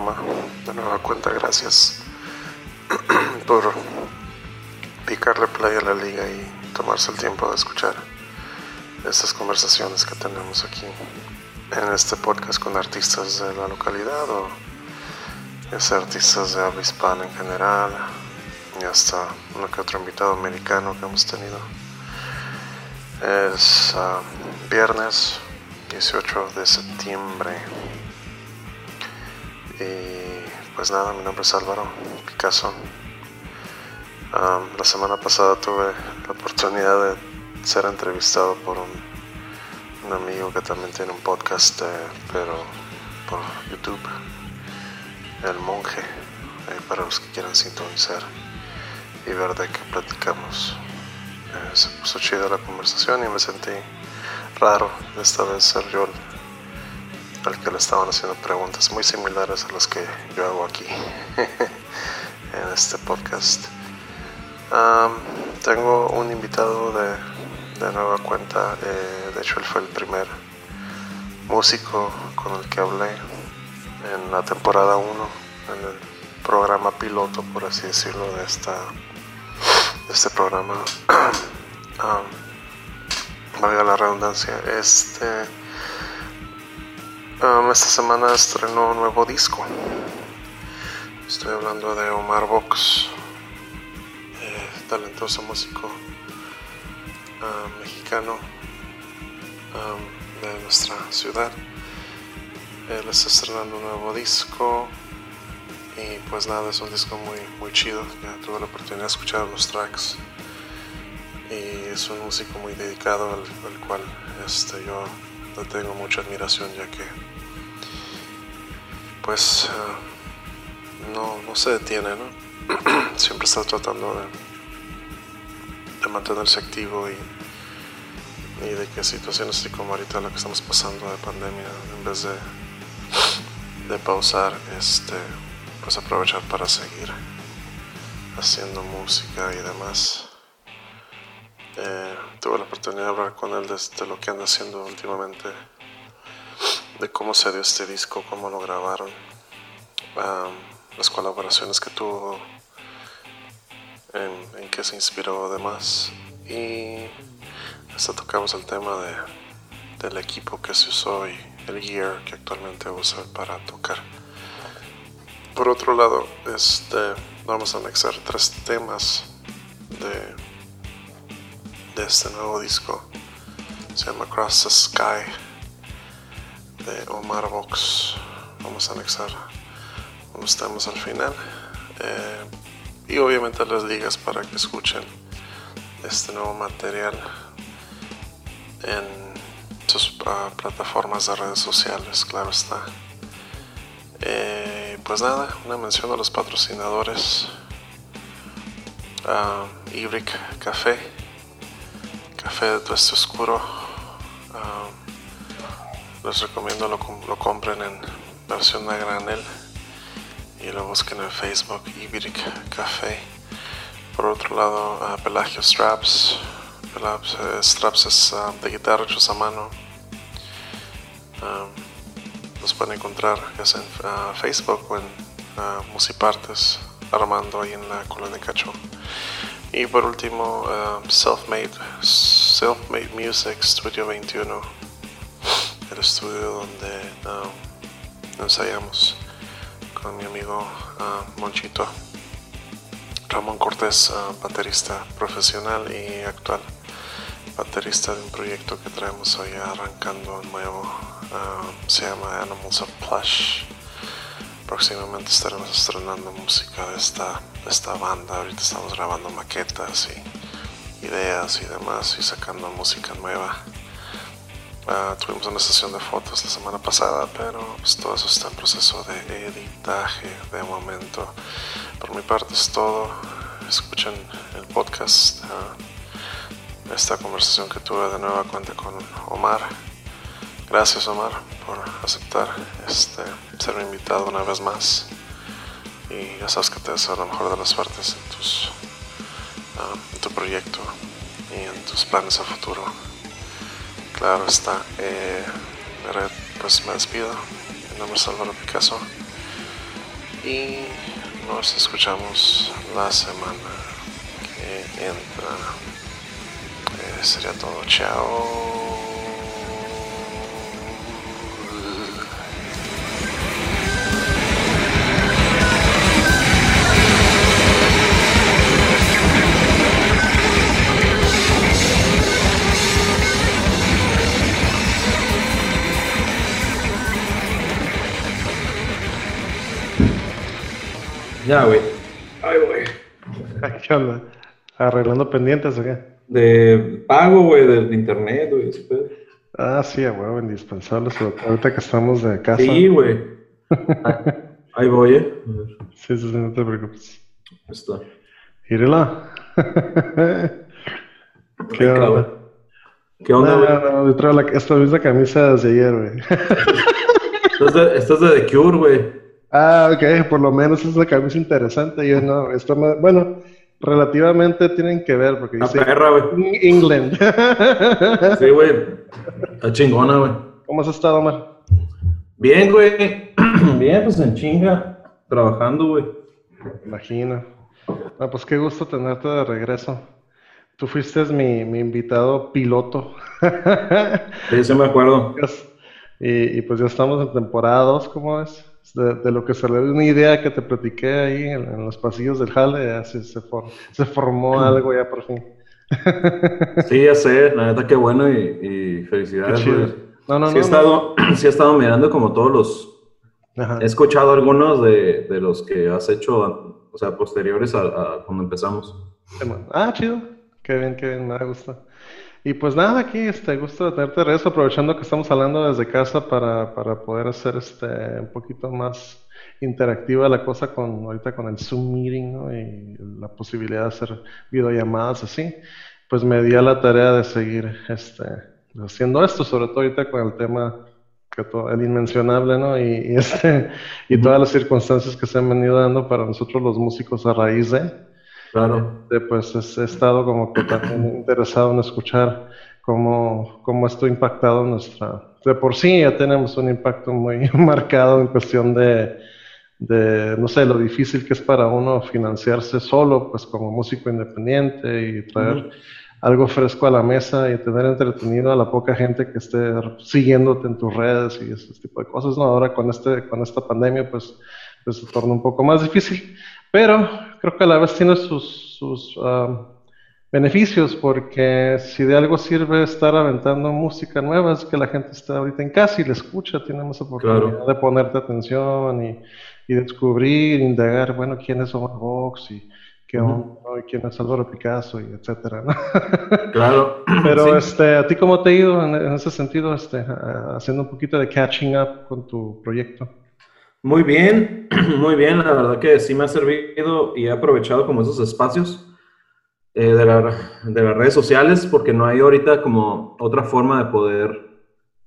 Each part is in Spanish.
De nueva cuenta, gracias por picarle play a la liga y tomarse el tiempo de escuchar estas conversaciones que tenemos aquí en este podcast con artistas de la localidad o es artistas de habla hispana en general y hasta uno que otro invitado americano que hemos tenido. Es ah, viernes 18 de septiembre. Y pues nada, mi nombre es Álvaro Picasso. la semana pasada tuve la oportunidad de ser entrevistado por un, amigo que también tiene un podcast, eh, pero por YouTube, El Monje, eh, para los que quieran sintonizar y ver de qué platicamos. Eh, se puso chida la conversación y me sentí raro esta vez ser yo al que le estaban haciendo preguntas muy similares a las que yo hago aquí en este podcast. tengo un invitado de, de nueva cuenta, eh, de hecho él fue el primer músico con el que hablé en la temporada 1, en el programa piloto, por así decirlo, de, esta, de este programa. valga la redundancia, este um, esta semana estrenó un nuevo disco. Estoy hablando de Omar Vox, eh, talentoso músico um, mexicano um, de nuestra ciudad. Él está estrenando un nuevo disco y pues nada, es un disco muy, muy chido. Ya tuve la oportunidad de escuchar los tracks y es un músico muy dedicado al, cual este, yo le tengo mucha admiración ya que pues ah, no, no, se detiene, ¿no? siempre está tratando de, de mantenerse activo y, y, de que situaciones así como ahorita la que estamos pasando de pandemia, en vez de, de pausar, este, pues aprovechar para seguir haciendo música y demás. Eh, tuve la oportunidad de hablar con él de, lo que anda haciendo últimamente, de cómo se dio este disco, cómo lo grabaron, las colaboraciones que tuvo, en, qué se inspiró además. Y hasta tocamos el tema de, del equipo que se usó y el gear que actualmente usa para tocar. Por otro lado, este, vamos a anexar tres temas de de este nuevo disco. Se llama Cross the Sky de Omar Vox. Vamos a anexar unos temas al final. Eh, y obviamente las ligas para que escuchen este nuevo material en sus ah, plataformas de redes sociales, claro está. Eh, pues nada, una mención a los patrocinadores. Uh, Ibrick Café café de tueste oscuro. Ah, les recomiendo lo, lo compren en versión de granel y lo busquen en Facebook Iberic Café. Por otro lado, uh, Pelagio Straps. Pelagio Straps es ah, de guitarra hechos a mano. los pueden encontrar en Facebook o en Musipartes, Armando ahí en la colonia Cacho. Y por último, um, Self-Made Self -made Music Studio 21, el estudio donde um, ensayamos con mi amigo uh, Monchito. Ramón Cortés, uh, baterista profesional y actual baterista de un proyecto que traemos hoy arrancando nuevo. Se llama Animals of Plush próximamente estaremos estrenando música de esta, esta banda. Ahorita estamos grabando maquetas y ideas y demás y sacando música nueva. Ah, tuvimos una sesión de fotos la semana pasada, pero pues, todo eso está en proceso de editaje de momento. Por mi parte es todo. Escuchen el podcast. Ah, esta conversación que tuve de nueva cuenta con Omar. Gracias Omar por aceptar este, ser invitado una vez más. Y ya sabes que te deseo la mejor de las suertes en, tus, ah, tu proyecto y en tus planes a futuro. Claro está. Eh, pues me despido. Mi nombre es Álvaro Picasso. Y nos escuchamos la semana que entra. Eh, sería todo. Chao. Ya, güey. Ay, güey. ¿Qué onda? ¿Arreglando pendientes o qué? De pago, güey, del internet, güey. Ah, sí, güey, indispensable. Ahorita que estamos de casa. Sí, güey. Ahí voy, ¿eh? Sí, sí, sí, no te preocupes. Ahí está. Gírela. ¿Qué onda? ¿Qué onda, güey? No, no, yo traigo la, esta misma camisa desde ayer, güey. estás, de, estás de The Cure, güey. Ah, ok, por lo menos es una camisa interesante. Yo no, esto más, bueno, relativamente tienen que ver porque dice perra. England. sí, güey. Está chingona, güey. ¿Cómo has estado, Omar? Bien, güey. Bien, pues en chinga, trabajando, güey. Imagino. Ah, pues qué gusto tenerte de regreso. Tú fuiste mi, mi invitado piloto. sí, sí me acuerdo. Y, y, pues ya estamos en temporada 2, ¿cómo es? De, lo que se le dio una idea que te platiqué ahí en, los pasillos del Jale, ya se, se, formó algo ya por fin. Sí, ya sé, la neta qué bueno y, felicidades. No, no, sí, he estado, sí he estado mirando como todos los... He escuchado algunos de, de, los que has hecho, o sea, posteriores a, a cuando empezamos. Ah, chido. Qué bien, qué bien, me gusta. Y pues nada, aquí este gusto de tenerte de regreso, aprovechando que estamos hablando desde casa para, para poder hacer este un poquito más interactiva la cosa con ahorita con el Zoom meeting ¿no? y la posibilidad de hacer videollamadas así, pues me di a la tarea de seguir este haciendo esto, sobre todo ahorita con el tema que todo, el inmencionable, ¿no? Y, y este y todas las circunstancias que se han venido dando para nosotros los músicos a raíz de Claro. Este, pues he estado como que también interesado en escuchar cómo, cómo esto ha impactado nuestra... De por sí ya tenemos un impacto muy marcado en cuestión de, de, no sé, lo difícil que es para uno financiarse solo, pues como músico independiente y traer algo fresco a la mesa y tener entretenido a la poca gente que esté siguiéndote en tus redes y ese tipo de cosas, ¿no? Ahora con, este, con esta pandemia, pues, pues se torna un poco más difícil. Pero creo que a la vez tiene sus, sus um, beneficios, porque si de algo sirve estar aventando música nueva, es que la gente está ahorita en casa y le escucha, tiene más oportunidad de ponerte atención y, y, descubrir, indagar, bueno, quién es Omar Vox y qué quién es Álvaro Picasso y etcétera, Claro. Pero este, ¿a ti cómo te ha ido en, ese sentido, este, haciendo un poquito de catching up con tu proyecto? Muy bien, muy bien. La verdad que sí me ha servido y he aprovechado como esos espacios eh, de, de, las redes sociales porque no hay ahorita como otra forma de poder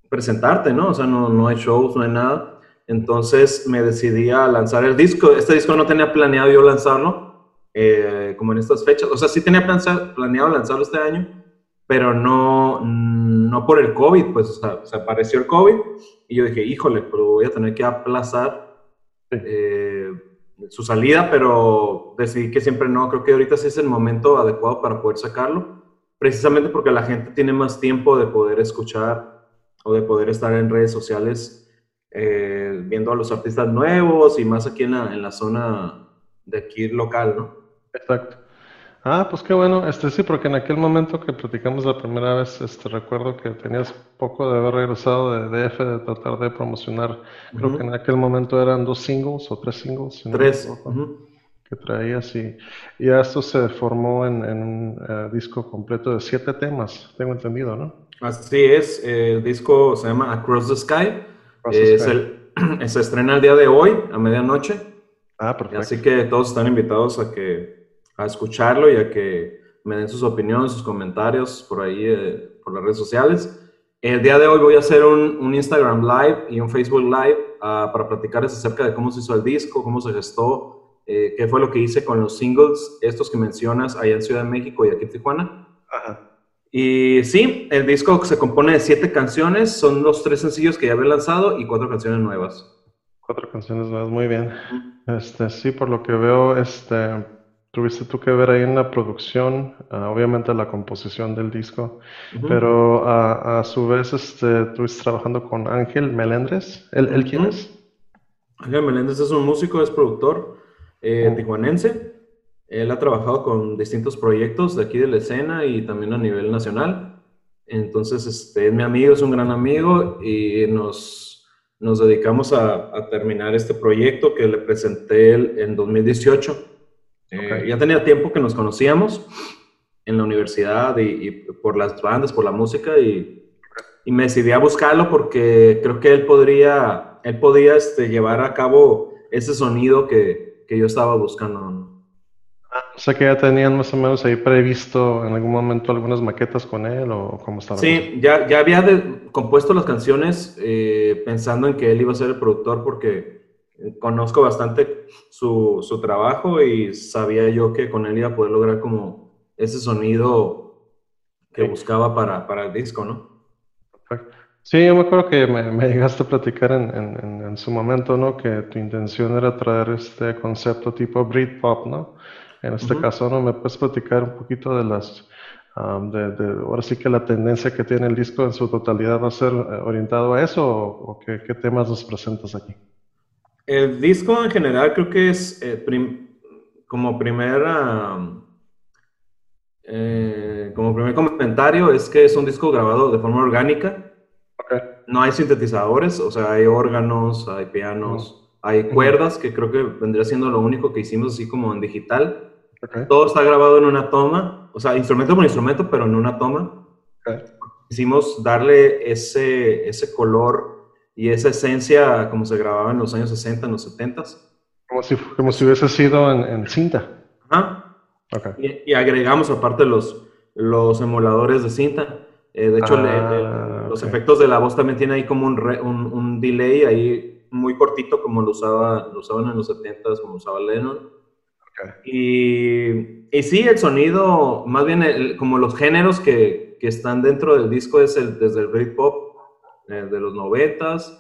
presentarte, ¿no? O sea, no, no hay shows, no hay nada. Entonces me decidí a lanzar el disco. Este disco no tenía planeado yo lanzarlo eh, como en estas fechas. O sea, sí tenía planeado lanzarlo este año, pero no, no por el COVID, pues, o sea, se apareció el COVID y yo dije, híjole, pero voy a tener que aplazar eh, su salida, pero decidí que siempre no, creo que ahorita sí es el momento adecuado para poder sacarlo, precisamente porque la gente tiene más tiempo de poder escuchar o de poder estar en redes sociales eh, viendo a los artistas nuevos y más aquí en la, en la zona de aquí local, ¿no? Exacto. Ah, pues qué bueno. Este sí, porque en aquel momento que platicamos la primera vez, este recuerdo que tenías poco de haber regresado de DF, de tratar de promocionar. Creo que en aquel momento eran dos singles o tres singles. tres. Que traías y, y esto se formó en, un eh, disco completo de siete temas, tengo entendido, ¿no? Así es. El disco se llama Across the Sky. es El, se estrena el día de hoy, a medianoche. Ah, perfecto. Así que todos están invitados a que a escucharlo y a que me den sus opiniones, sus comentarios por ahí, eh, por las redes sociales. El día de hoy voy a hacer un, un Instagram Live y un Facebook Live uh, para platicarles acerca de cómo se hizo el disco, cómo se gestó, eh, qué fue lo que hice con los singles, estos que mencionas allá en Ciudad de México y aquí en Tijuana. Y sí, el disco se compone de siete canciones, son los tres sencillos que ya había lanzado y cuatro canciones nuevas. Cuatro canciones nuevas, muy bien. Este, sí, por lo que veo, este, tuviste tú que ver ahí en la producción, ah, obviamente la composición del disco, pero a, su vez este, estuviste trabajando con Ángel Melendres. ¿Él, quién es? Ángel Meléndez es un músico, es productor eh, oh. tijuanense. Él ha trabajado con distintos proyectos de aquí de la escena y también a nivel nacional. Entonces, este, es mi amigo, es un gran amigo y nos, nos dedicamos a, terminar este proyecto que le presenté en 2018. Eh, ya tenía tiempo que nos conocíamos en la universidad y, por las bandas, por la música y, y, me decidí a buscarlo porque creo que él podría él podía este, llevar a cabo ese sonido que, que yo estaba buscando. O sea que ya tenían más o menos ahí previsto en algún momento algunas maquetas con él o cómo estaba. Sí, ya, ya había compuesto las canciones eh, pensando en que él iba a ser el productor porque conozco bastante su, su, trabajo y sabía yo que con él iba a poder lograr como ese sonido que buscaba para, para el disco, ¿no? Perfecto. Sí, yo me acuerdo que me, llegaste a platicar en, su momento, ¿no? Que tu intención era traer este concepto tipo Britpop, ¿no? En este caso, ¿no? ¿Me puedes platicar un poquito de las, de, ahora sí que la tendencia que tiene el disco en su totalidad va a ser eh, orientado a eso o, qué, temas nos presentas aquí? El disco en general creo que es eh, como primera... Eh, como primer comentario es que es un disco grabado de forma orgánica. No hay sintetizadores, o sea, hay órganos, hay pianos, hay cuerdas, que creo que vendría siendo lo único que hicimos así como en digital. Todo está grabado en una toma, o sea, instrumento por instrumento, pero en una toma. Hicimos darle ese, ese color y esa esencia como se grababa en los años 60, en los 70. Como si, como si hubiese sido en, cinta. Ajá. Y, y, agregamos aparte los, los emuladores de cinta. Eh, de hecho, ah, los efectos de la voz también tiene ahí como un, un, delay ahí muy cortito, como lo, usaba, lo usaban en los 70s, como usaba Lennon. Y, y, sí, el sonido, más bien como los géneros que, que, están dentro del disco es el, desde el Britpop eh, de los 90s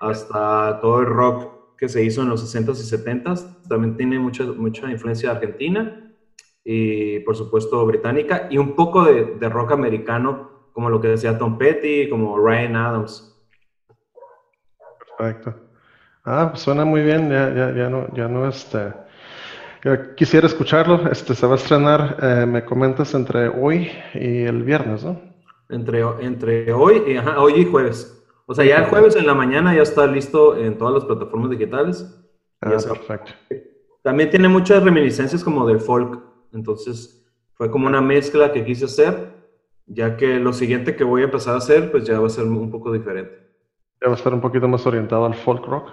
hasta todo el rock que se hizo en los 60s y 70s. También tiene mucha, mucha influencia argentina y por supuesto británica y un poco de, de rock americano como lo que decía Tom Petty, como Ryan Adams. Perfecto. Ah, pues suena muy bien, ya, ya, ya no, ya no, este, quisiera escucharlo, este, se va a estrenar, eh, me comentas, entre hoy y el viernes, ¿no? Entre, entre hoy, y, ajá, hoy y jueves. O sea, ya el jueves en la mañana ya está listo en todas las plataformas digitales. Ah, perfecto. También tiene muchas reminiscencias como del folk, entonces fue como una mezcla que quise hacer ya que lo siguiente que voy a empezar a hacer, pues ya va a ser un poco diferente. ¿Ya va a estar un poquito más orientado al folk rock?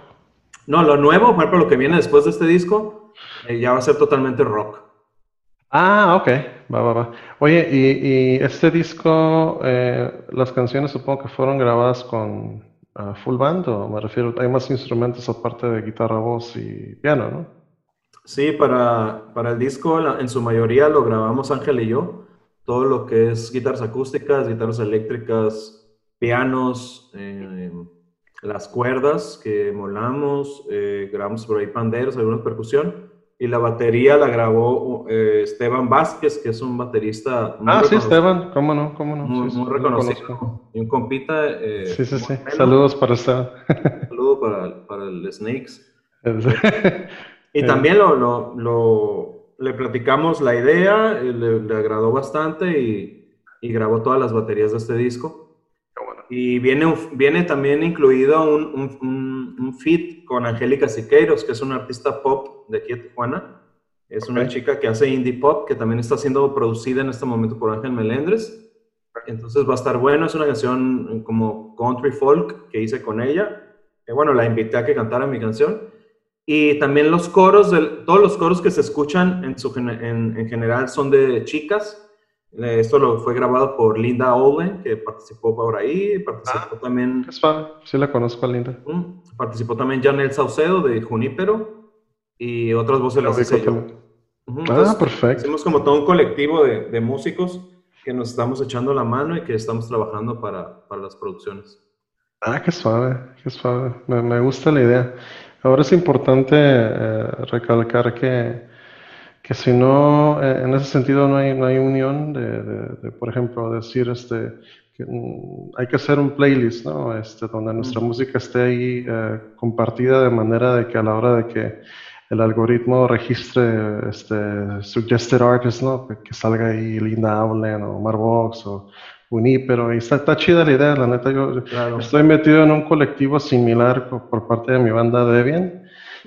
No, lo nuevo, por ejemplo, lo que viene después de este disco, eh, ya va a ser totalmente rock. Ah, ok, va, va, va. Oye, y, este disco, eh, las canciones supongo que fueron grabadas con ah, full band, o me refiero, hay más instrumentos aparte de guitarra, voz y piano, ¿no? Sí, para, para el disco en su mayoría lo grabamos Ángel y yo todo lo que es guitarras acústicas, guitarras eléctricas, pianos, eh, las cuerdas que molamos, eh, grabamos por ahí panderos, alguna percusión. Y la batería la grabó eh, Esteban Vázquez, que es un baterista. ah, sí, Esteban, cómo no, cómo no. Muy, reconocido. Y un compita. sí, sí, sí. Saludos para Esteban. Saludos para, para el Snakes. y también lo, lo, lo le platicamos la idea, eh, le, agradó bastante y, y, grabó todas las baterías de este disco. Y viene, viene también incluido un, un, un, feat con Angélica Siqueiros, que es una artista pop de aquí de Tijuana. Es una chica que hace indie pop, que también está siendo producida en este momento por Ángel Melendres. Entonces va a estar bueno, es una canción como country folk que hice con ella. Bueno, la invité a que cantara mi canción. Y también los coros, todos los coros que se escuchan en, su, en, en, general son de chicas. Eh, esto lo fue grabado por Linda Owen, que participó por ahí. Participó ah, también. Sí, la conozco a Linda. participó también Janel Saucedo de Junípero y otras voces las hice yo. ah, perfecto. Hicimos como todo un colectivo de, de músicos que nos estamos echando la mano y que estamos trabajando para, para las producciones. Ah, qué suave, qué suave. Me, me gusta la idea. Ahora es importante eh, recalcar que, que si no, eh, en ese sentido no hay, no hay unión de, de, por ejemplo, decir este, que mm, hay que hacer un playlist, ¿no? Este, donde nuestra música esté ahí eh, compartida de manera de que a la hora de que el algoritmo registre este, suggested artists, ¿no? Que, salga ahí Linda Aulen o Marvox o uní, pero está, está chida la idea, la neta. Yo estoy metido en un colectivo similar por parte de mi banda Debian,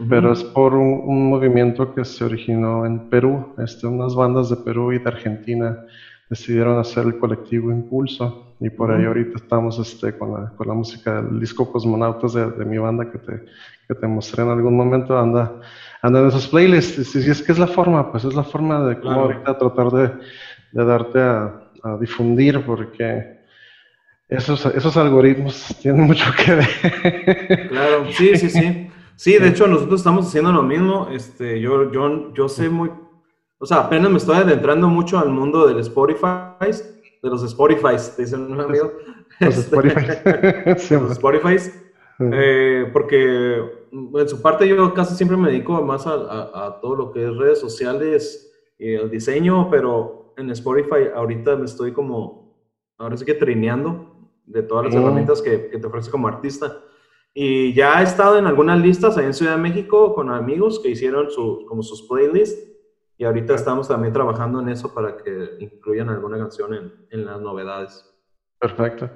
pero es por un, movimiento que se originó en Perú. Este, unas bandas de Perú y de Argentina decidieron hacer el colectivo Impulso y por ahí ahorita estamos este, con, la, con la música del disco Cosmonautas de, de, mi banda que te, que te mostré en algún momento, anda, anda en esos playlists. Y si es que es la forma, pues es la forma de cómo ahorita tratar de, de darte a a difundir porque esos, esos algoritmos tienen mucho que ver. Claro, sí, sí, sí. Sí, de hecho nosotros estamos haciendo lo mismo. Este, yo, yo, yo sé muy, o sea, apenas me estoy adentrando mucho al mundo del Spotify, de los Spotify, dicen un amigo. Los este, Spotify. los Spotify. Eh, porque en su parte yo casi siempre me dedico más a, a, todo lo que es redes sociales y el diseño, pero en Spotify ahorita me estoy como, ahora sí que trineando de todas las herramientas que, que, te ofrece como artista. Y ya he estado en algunas listas ahí en Ciudad de México con amigos que hicieron su, como sus playlists y ahorita estamos también trabajando en eso para que incluyan alguna canción en, en las novedades. Perfecto.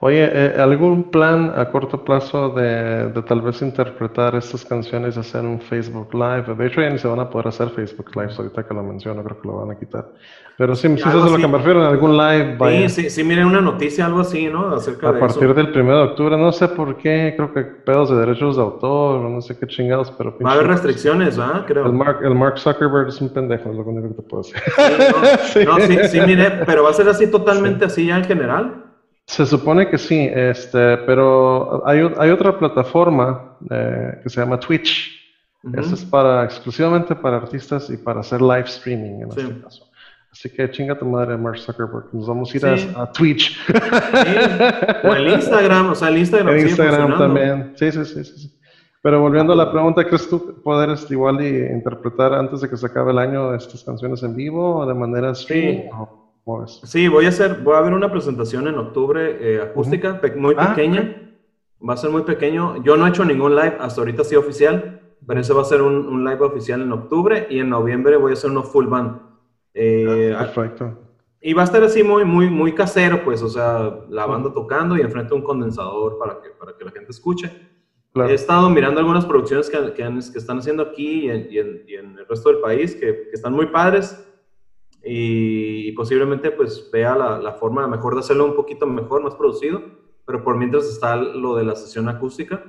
Oye, eh, ¿algún plan a corto plazo de, de, tal vez interpretar estas canciones y hacer un Facebook Live? De hecho, ya ni se van a poder hacer Facebook Live, ahorita que lo menciono, creo que lo van a quitar. Pero sí, sí eso es lo que me refiero, en algún live. Vaya. Sí, sí, sí, miren una noticia, algo así, ¿no? Acerca a partir del 1 de octubre, no sé por qué, creo que pedos de derechos de autor, no sé qué chingados, pero... Va a haber restricciones, ¿verdad? Creo. El Mark, el Mark Zuckerberg es un pendejo, es lo único que te puedo decir. Sí, no, sí. sí, mire, pero va a ser así totalmente así ya en general. Se supone que sí, este, pero hay, hay otra plataforma eh, que se llama Twitch. Eso es para exclusivamente para artistas y para hacer live streaming en este caso. Así que chinga tu madre, Mark Zuckerberg. Nos vamos a ir a, Twitch. O el Instagram, o sea, el Instagram. El Instagram también. Sí, sí, sí, sí, Pero volviendo a la pregunta, ¿crees tú poder igual y interpretar antes de que se acabe el año estas canciones en vivo o de manera streaming? Sí, voy a hacer, voy a ver una presentación en octubre eh, acústica, muy ah, pequeña. Va a ser muy pequeño. Yo no he hecho ningún live hasta ahorita sí oficial, pero ese va a ser un, live oficial en octubre y en noviembre voy a hacer uno full band. Eh, perfecto. Y va a estar así muy, muy, muy casero, pues, o sea, la banda tocando y enfrente un condensador para que, para que la gente escuche. He estado mirando algunas producciones que, que, están haciendo aquí y en, y en, el resto del país que, que están muy padres y, posiblemente pues vea la, la, forma mejor de hacerlo un poquito mejor, más producido, pero por mientras está lo de la sesión acústica,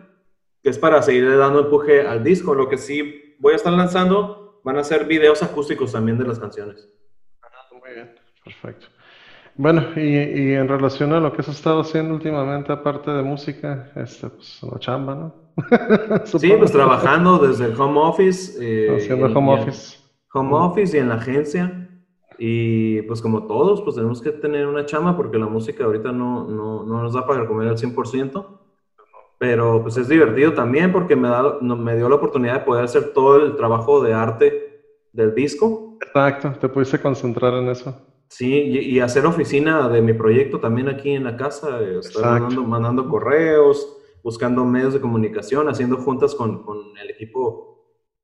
que es para seguir dando empuje al disco. Lo que sí voy a estar lanzando van a ser videos acústicos también de las canciones. Muy bien, perfecto. Bueno, y, y, en relación a lo que has estado haciendo últimamente, aparte de música, este, pues la chamba, ¿no? sí, pues trabajando desde el home office. Eh, Haciendo home office. Home office y en la agencia. Y pues como todos, pues tenemos que tener una chama porque la música ahorita no, no, no nos da para comer al 100%. Pero pues es divertido también porque me, da, me dio la oportunidad de poder hacer todo el trabajo de arte del disco. Exacto, te pudiste concentrar en eso. Sí, y, hacer oficina de mi proyecto también aquí en la casa, estar mandando, mandando, correos, buscando medios de comunicación, haciendo juntas con, con el equipo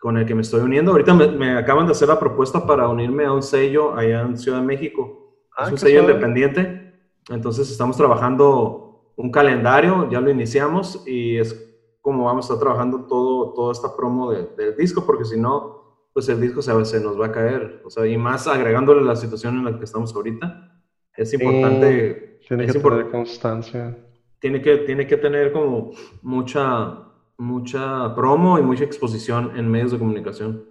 con el que me estoy uniendo. Ahorita me, acaban de hacer la propuesta para unirme a un sello allá en Ciudad de México. es ah, un sello independiente. Entonces estamos trabajando un calendario, ya lo iniciamos y es como vamos a estar trabajando todo, toda esta promo del disco, porque si no, pues el disco se, se, nos va a caer. O sea, y más agregándole la situación en la que estamos ahorita, es importante. tiene que tener constancia. Tiene que, tiene que tener como mucha mucha promo y mucha exposición en medios de comunicación.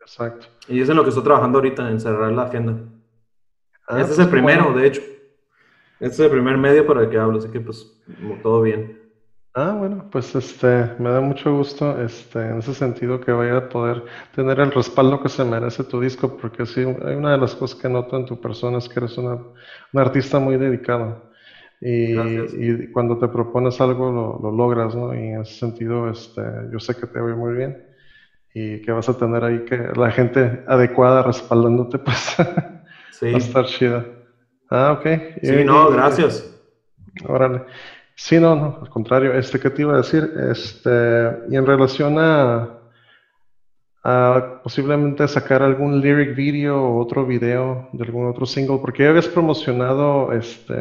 Exacto. Y es en lo que estoy trabajando ahorita, en cerrar la agenda. Ah, este es pues el primero, de hecho. Este es el primer medio para el que hablo, así que pues todo bien. Ah, bueno, pues este, me da mucho gusto este, en ese sentido que vaya a poder tener el respaldo que se merece tu disco, porque sí, hay una de las cosas que noto en tu persona es que eres una, un artista muy dedicado. Y, y, cuando te propones algo lo, lo, logras, ¿no? Y en ese sentido, este, yo sé que te voy muy bien y que vas a tener ahí que la gente adecuada respaldándote, pues sí. va a estar chida. Ah, ok. Sí, no, gracias. Órale. Sí, no, no, al contrario. Este, ¿qué te iba a decir? Este, y en relación a, a posiblemente sacar algún lyric video o otro video de algún otro single, porque ya habías promocionado este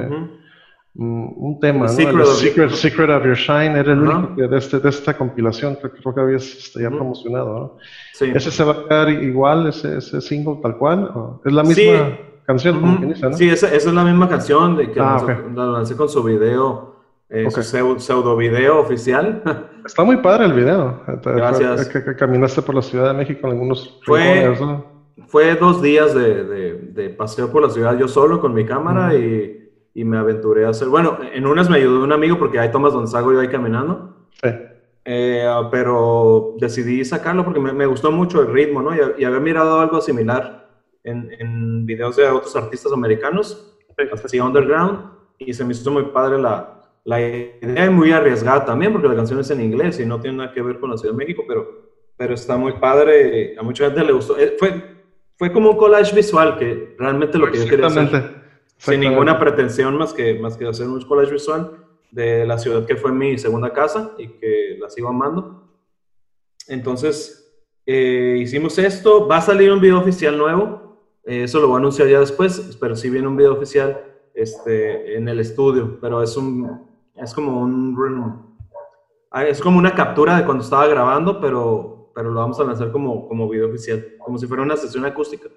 mm, un tema, ¿no? Secret, of, Secret, Secret, of Your Shine, era el único de, este, de esta compilación que creo que habías este, ya promocionado, ¿no? Sí. ¿Ese se va a quedar igual, ese, ese single tal cual? ¿O ¿Es la misma sí. canción? como quien dice, ¿no? Sí, esa, esa, es la misma canción de que ah, okay. la lancé con su video eh, okay. pseudo video oficial. Está muy padre el video. Gracias. Que, caminaste por la Ciudad de México en algunos fue, rincones. Fue dos días de, de, de, paseo por la ciudad yo solo con mi cámara -huh. y, y, me aventuré a hacer. Bueno, en unas me ayudó un amigo porque hay tomas donde salgo yo ahí caminando. Sí. Eh, pero decidí sacarlo porque me, me, gustó mucho el ritmo, ¿no? Y, y había mirado algo similar en, en, videos de otros artistas americanos, así underground, y se me hizo muy padre la, la idea es muy arriesgada también porque la canción es en inglés y no tiene nada que ver con la Ciudad de México, pero, pero está muy padre. A mucha gente le gustó. Eh, fue, fue como un collage visual que realmente lo que yo quería hacer. Sin ninguna pretensión más que, más que hacer un collage visual de la ciudad que fue mi segunda casa y que la sigo amando. Entonces, eh, hicimos esto. Va a salir un video oficial nuevo. Eh, eso lo voy a anunciar ya después, pero sí viene un video oficial este, en el estudio, pero es un, es como un ah, es como una captura de cuando estaba grabando, pero, pero lo vamos a lanzar como, como video oficial, como si fuera una sesión acústica.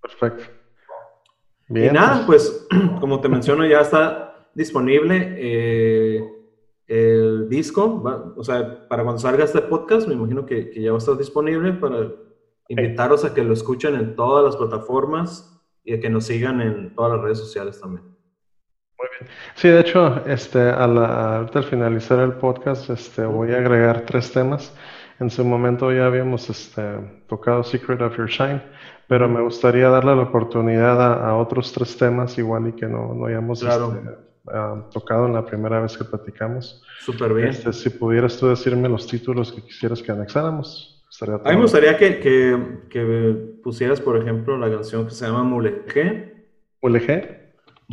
Perfecto. Bien, y nada, pues como te menciono, ya está disponible eh, el disco, va, o sea, para cuando salga este podcast, me imagino que, que ya va a estar disponible para invitaros a que lo escuchen en todas las plataformas y a que nos sigan en todas las redes sociales también. Muy bien. Sí, de hecho, este, a la, al finalizar el podcast, este, voy a agregar tres temas. En su momento ya habíamos este, tocado Secret of Your Shine, pero me gustaría darle la oportunidad a, a otros tres temas, igual y que no, no hayamos claro. este, uh, tocado en la primera vez que platicamos. Súper bien. Este, si pudieras tú decirme los títulos que quisieras que anexáramos. Estaría a mí me gustaría que, que, que, pusieras, por ejemplo, la canción que se llama Mulegé. ¿Mulegé?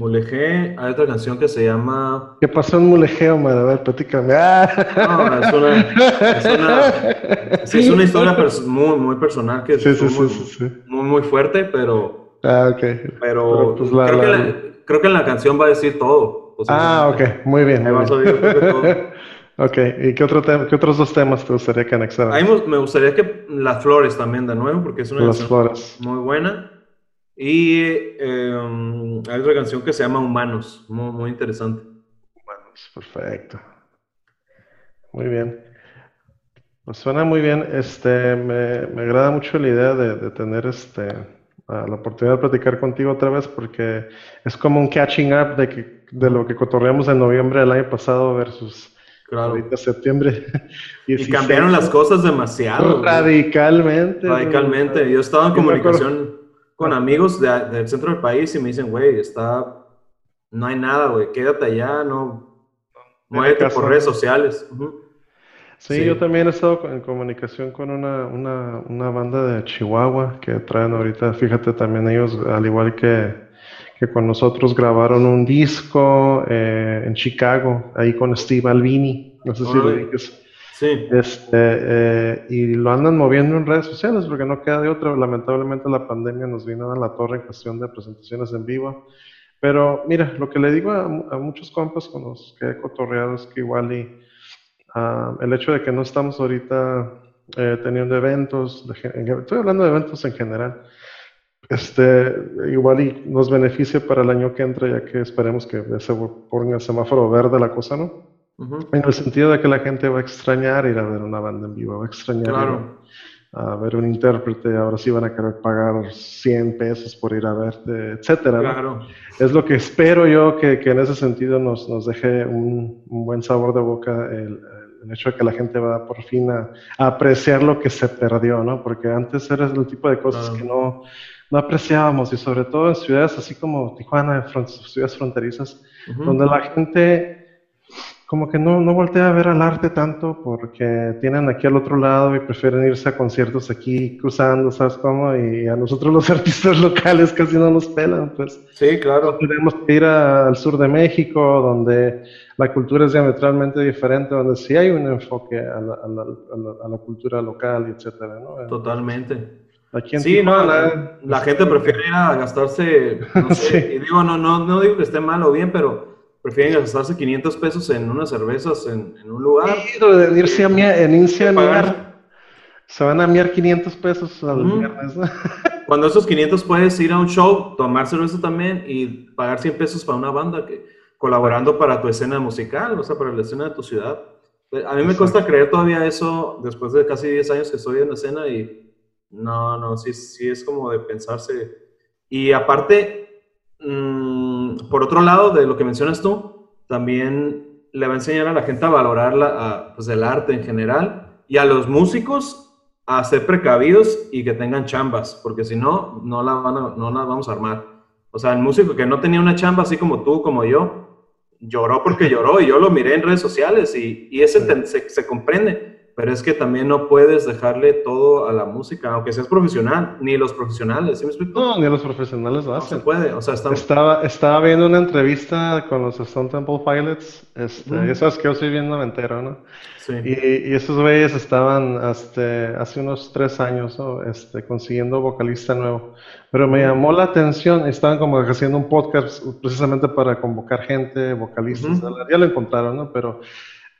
Mulegé, hay otra canción que se llama... ¿Qué pasó en Mulegé, Omar? A ver, platícame. ¡Ah! No, es una, es una, sí, es una historia muy, muy personal que es sí, sí, muy, sí, muy, muy, fuerte, pero... Ah, ok. Pero, pero pues la, creo, la... Que la, creo, Que en la canción va a decir todo. Ah, ok. Muy bien. Ahí va a todo. Ok, ¿y qué, otro qué, otros dos temas te gustaría que anexaran? A mí me gustaría que Las Flores también de nuevo, porque es una Las Flores. muy buena. Y eh, hay otra canción que se llama Humanos, muy, muy interesante. Humanos, perfecto. Muy bien. Pues suena muy bien. Este, me, me agrada mucho la idea de, de tener este, la oportunidad de platicar contigo otra vez porque es como un catching up de, que, de lo que cotorreamos en noviembre del año pasado versus Claro. ahorita septiembre. Y cambiaron las cosas demasiado. Radicalmente. Radicalmente. Yo estaba en comunicación con amigos de, del centro del país y me dicen, güey, está, no hay nada, güey, quédate allá, no, muévete por redes sociales. Uh -huh. sí, sí, yo también he estado en comunicación con una, una, una, banda de Chihuahua que traen ahorita, fíjate, también ellos, al igual que, que con nosotros, grabaron un disco eh, en Chicago, ahí con Steve Albini, no sé si lo dices. Sí. Este, eh, y lo andan moviendo en redes sociales porque no queda de otra. Lamentablemente la pandemia nos vino a la torre en cuestión de presentaciones en vivo. Pero mira, lo que le digo a, muchos compas con los que he cotorreado es que igual y uh, el hecho de que no estamos ahorita eh, teniendo eventos, de, estoy hablando de eventos en general, este, igual y nos beneficia para el año que entra, ya que esperemos que se ponga el semáforo verde la cosa, ¿no? Uh -huh. En el sentido de que la gente va a extrañar ir a ver una banda en vivo, va a extrañar claro. a ver un intérprete, ahora sí van a querer pagar 100 pesos por ir a verte, etcétera. Claro. Es lo que espero yo que, que en ese sentido nos, nos deje un, un, buen sabor de boca el, el, hecho de que la gente va por fin a, a, apreciar lo que se perdió, ¿no? Porque antes era el tipo de cosas que no, no apreciábamos y sobre todo en ciudades así como Tijuana, fron- ciudades fronterizas, Ujú. donde la gente como que no, no voltea a ver al arte tanto porque tienen aquí al otro lado y prefieren irse a conciertos aquí cruzando, ¿sabes cómo? Y a nosotros los artistas locales casi no nos pelan, pues. Sí, claro. Tenemos que ir a- al sur de México, donde la cultura es diametralmente diferente, donde sí hay un enfoque a la, a la- a la- a la cultura local, etcétera, ¿no? Totalmente. Aquí en Sí, no, la, la gente prefiere ir a gastarse, no sé, Sí. y digo, no, no, no digo que esté mal o bien, pero prefieren gastarse 500 pesos en unas cervezas en, en un lugar. Sí, lo de irse a mia- en irse a miar, se van a miar 500 pesos al Ujú. viernes, ¿no? Cuando esos 500 puedes ir a un show, tomar cerveza también y pagar 100 pesos para una banda que colaborando para tu escena musical, o sea, para la escena de tu ciudad. A mí me cuesta creer todavía eso después de casi 10 años que estoy en la escena y no, no, sí, sí es como de pensarse. Y aparte, mm, por otro lado, de lo que mencionas tú, también le va a enseñar a la gente a valorar la, a, pues, el arte en general y a los músicos a ser precavidos y que tengan chambas, porque si no, no la, van a- no la vamos a armar. O sea, el músico que no tenía una chamba así como tú, como yo, lloró porque lloró y yo lo miré en redes sociales y, y ese te- se, se comprende, pero es que también no puedes dejarle todo a la música, aunque seas profesional, ni los profesionales, ¿sí me explico? No, ni los profesionales lo No se hacen. puede, o sea, está... Estaba, estaba viendo una entrevista con los Stone Temple Pilots, este, Ujú. ya sabes que yo soy bien noventero, ¿no? sí. Y, y esos güeyes estaban este, hace unos tres años ¿no? este, consiguiendo vocalista nuevo. Pero me llamó la atención, estaban como haciendo un podcast precisamente para convocar gente, vocalistas, Ujú. ya lo encontraron, ¿no? Pero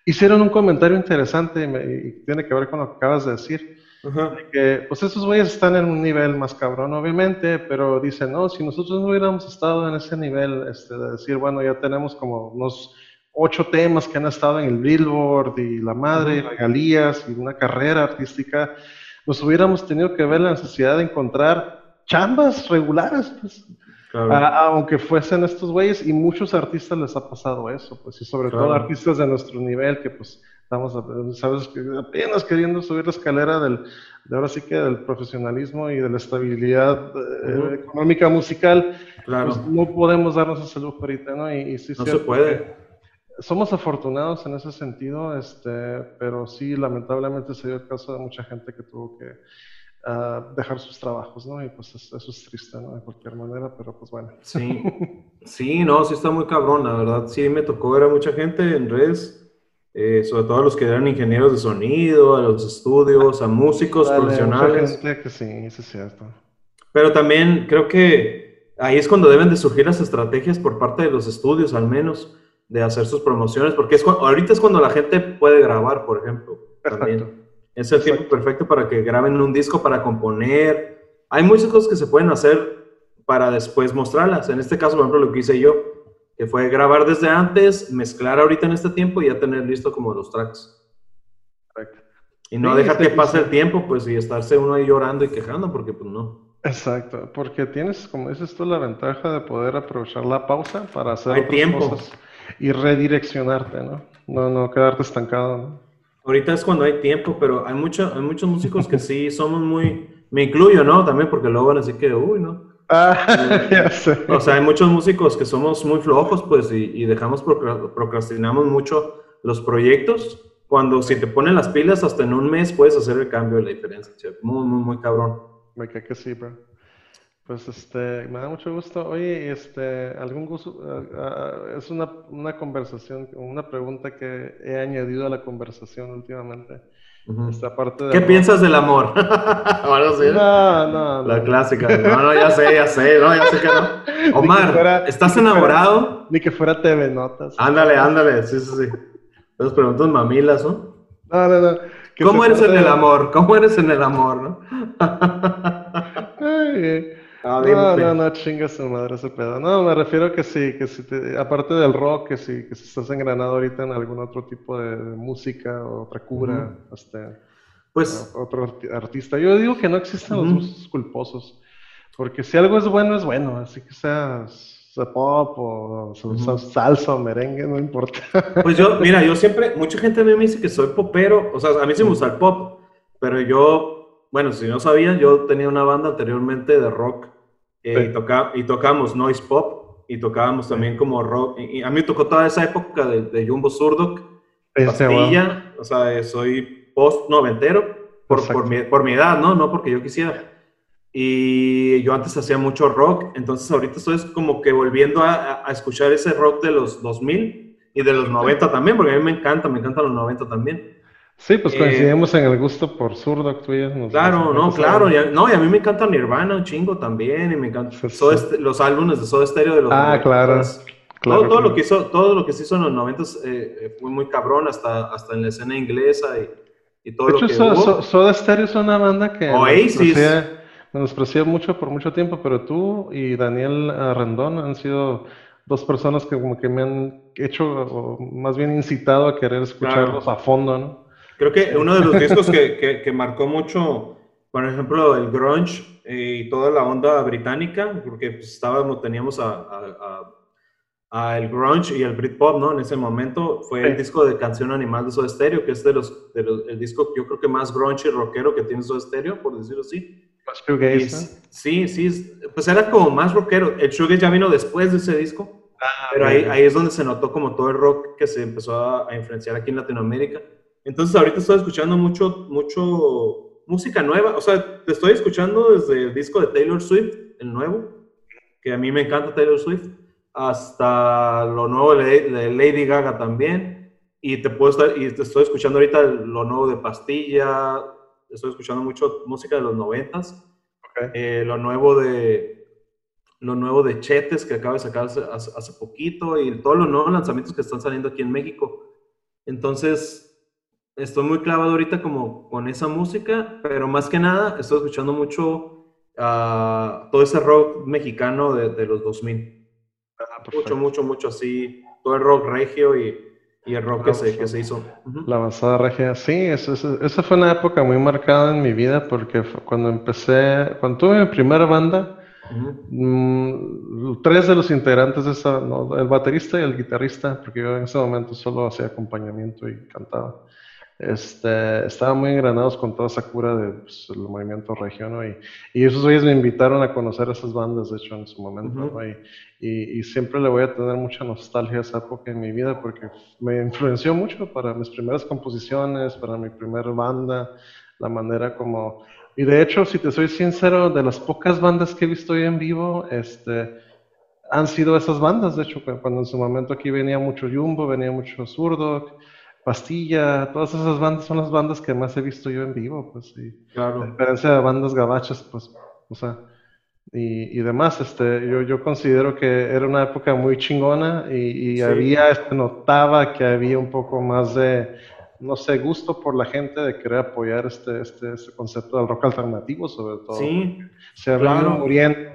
hicieron un comentario interesante y, me- y tiene que ver con lo que acabas de decir. Que pues esos güeyes están en un nivel más cabrón, obviamente, pero dicen, no, si nosotros no hubiéramos estado en ese nivel, este, de decir, bueno, ya tenemos como unos ocho temas que han estado en el Billboard y la madre, y regalías y una carrera artística, nos hubiéramos tenido que ver la necesidad de encontrar chambas regulares, pues, Claro. a- aunque fuesen estos güeyes, y muchos artistas les ha pasado eso, pues, y sobre todo artistas de nuestro nivel que pues estamos, sabes, apenas queriendo subir la escalera del, de ahora sí que del profesionalismo y de la estabilidad eh, económica musical, claro. pues no podemos darnos ese lujo ahorita, ¿no? Y, y sí no se puede. Somos afortunados en ese sentido, este, pero sí, lamentablemente se dio el caso de mucha gente que tuvo que ah, dejar sus trabajos, ¿no? Y pues es- eso es triste, ¿no? De cualquier manera, pero pues bueno. Sí, sí, no, sí está muy cabrón, la verdad. Sí, me tocó ver a mucha gente en redes, eh, sobre todo a los que eran ingenieros de sonido, a los estudios, a músicos Dale, profesionales. que sí, eso es cierto. Pero también creo que ahí es cuando deben de surgir las estrategias por parte de los estudios, al menos, de hacer sus promociones, porque es, ahorita es cuando la gente puede grabar, por ejemplo. También. Exacto. Es el tiempo perfecto para que graben un disco, para componer. Hay muchas cosas que se pueden hacer para después mostrarlas. En este caso, por ejemplo, lo que hice yo, que fue grabar desde antes, mezclar ahorita en este tiempo y ya tener listo como los tracks. Correcto. Y no Sí, dejar que pase el tiempo, pues, y estarse uno ahí llorando y quejando, porque pues no. Exacto, porque tienes, como dices tú, la ventaja de poder aprovechar la pausa para hacer Hay otras tiempo. cosas y redireccionarte, ¿no? No, no quedarte estancado, ¿no? Ahorita es cuando hay tiempo, pero hay, mucho, hay muchos músicos que sí somos muy... Me incluyo, ¿no? También porque luego van a decir que, uy, ¿no? Ah, ya sé. O sea, hay muchos músicos que somos muy flojos, pues, y, y dejamos, procra- procrastinamos mucho los proyectos. Cuando si te ponen las pilas, hasta en un mes puedes hacer el cambio de la diferencia. Muy, muy, muy cabrón. Me cae que sí, bro. Pues este, me da mucho gusto. Oye, este, algún gusto, ah, ah, es una, una conversación, una pregunta que he añadido a la conversación últimamente. Esta parte de ¿Qué piensas del amor? Bueno, sí. No, no, La no. clásica. No, no, ya sé, ya sé, no, ya sé que no. Omar, fuera- ¿estás ni que fuera- enamorado? Ni que fuera TV Notas. Ándale, ándale, sí, sí, sí. Esas preguntas mamilas, ¿no? No, no, no. ¿Cómo eres en el amor? ¿Cómo eres en el amor, no? Ay, Ah, no, no, pues. no, chinga su madre ese pedo. No, me refiero que sí, que si te, aparte del rock, que si, que si estás engranado ahorita en algún otro tipo de, de música o otra cura, este, pues, otro artista. Yo digo que no existen los gustos culposos, porque si algo es bueno, es bueno, así que sea, pop o salsa o merengue, no importa. Pues yo, mira, yo siempre, mucha gente me dice que soy popero, o sea, a mí sí me gusta el pop, pero yo, bueno, si no sabían, yo tenía una banda anteriormente de rock eh, y, toca, y tocábamos noise pop y tocábamos también como rock. Y, a mí tocó toda esa época de, de Jumbo Surdoc, Pastilla, o sea, soy post noventero por, por, mi, por mi edad, ¿no? No porque yo quisiera. Y yo antes hacía mucho rock, entonces ahorita estoy como que volviendo a, a, escuchar ese rock de los 2000 y de los 90 también, porque a mí me encanta, me encantan los 90 también. Sí, pues coincidimos en el gusto por zurdo, tú Claro, no, claro, no, y a mí me encanta Nirvana un chingo también, y me encantan los álbumes de Soda Stereo de los Ah, claro. Claro, todo, lo que hizo, todo lo que se hizo en los 90 eh, eh, fue muy cabrón, hasta, hasta en la escena inglesa y, y todo de lo hecho, que so, Soda Stereo es una banda que Oasis. menosprecié mucho por mucho tiempo, pero tú y Daniel Arrendón han sido dos personas que como que me han hecho, o más bien incitado a querer escucharlos a fondo, ¿no? Creo que uno de los discos que, que, marcó mucho, por ejemplo, el grunge y toda la onda británica, porque pues, estábamos, teníamos a, a, el grunge y el Britpop, ¿no? En ese momento fue el disco de Canción Animal de Soda Stereo, que es de los, de los, el disco yo creo que más grunge y rockero que tiene Soda Stereo, por decirlo así. Sí, sí, pues era como más rockero. El shoegaze ya vino después de ese disco, ah, pero ahí, ahí es donde se notó como todo el rock que se empezó a, a influenciar aquí en Latinoamérica. Entonces ahorita estoy escuchando mucho, mucho música nueva. O sea, te estoy escuchando desde el disco de Taylor Swift, el nuevo, que a mí me encanta Taylor Swift, hasta lo nuevo de Lady Gaga también. Y te puedo estar, y te estoy escuchando ahorita lo nuevo de Pastilla. Estoy escuchando mucho música de los noventas. Eh, lo nuevo de lo nuevo de Chetes que acaba de sacar hace, hace, poquito y todos los nuevos lanzamientos que están saliendo aquí en México. Entonces, estoy muy clavado ahorita como con esa música, pero más que nada estoy escuchando mucho uh, todo ese rock mexicano de, de los 2000. Ah, mucho, mucho, mucho así, todo el rock regio y, y el rock que, se, que se hizo. La avanzada regia, sí, eso, esa fue una época muy marcada en mi vida porque cuando empecé, cuando tuve mi primera banda, mm, tres de los integrantes de esa, no, el baterista y el guitarrista, porque yo en ese momento solo hacía acompañamiento y cantaba este, estaban muy engranados con toda esa cura del pues, movimiento regional y, y, esos güeyes me invitaron a conocer esas bandas, de hecho, en su momento. y, y, siempre le voy a tener mucha nostalgia a esa época en mi vida porque me influenció mucho para mis primeras composiciones, para mi primera banda, la manera como... Y de hecho, si te soy sincero, de las pocas bandas que he visto hoy en vivo, este, han sido esas bandas. De hecho, cuando en su momento aquí venía mucho Jumbo, venía mucho Zurdo, Pastilla, todas esas bandas son las bandas que más he visto yo en vivo, pues, y claro. a diferencia de bandas gabachas, pues, o sea, y, y demás, este, yo, yo considero que era una época muy chingona y, y había, este, notaba que había un poco más de, no sé, gusto por la gente de querer apoyar este, este, este concepto del rock alternativo, sobre todo. Sí, se ha claro. muriendo,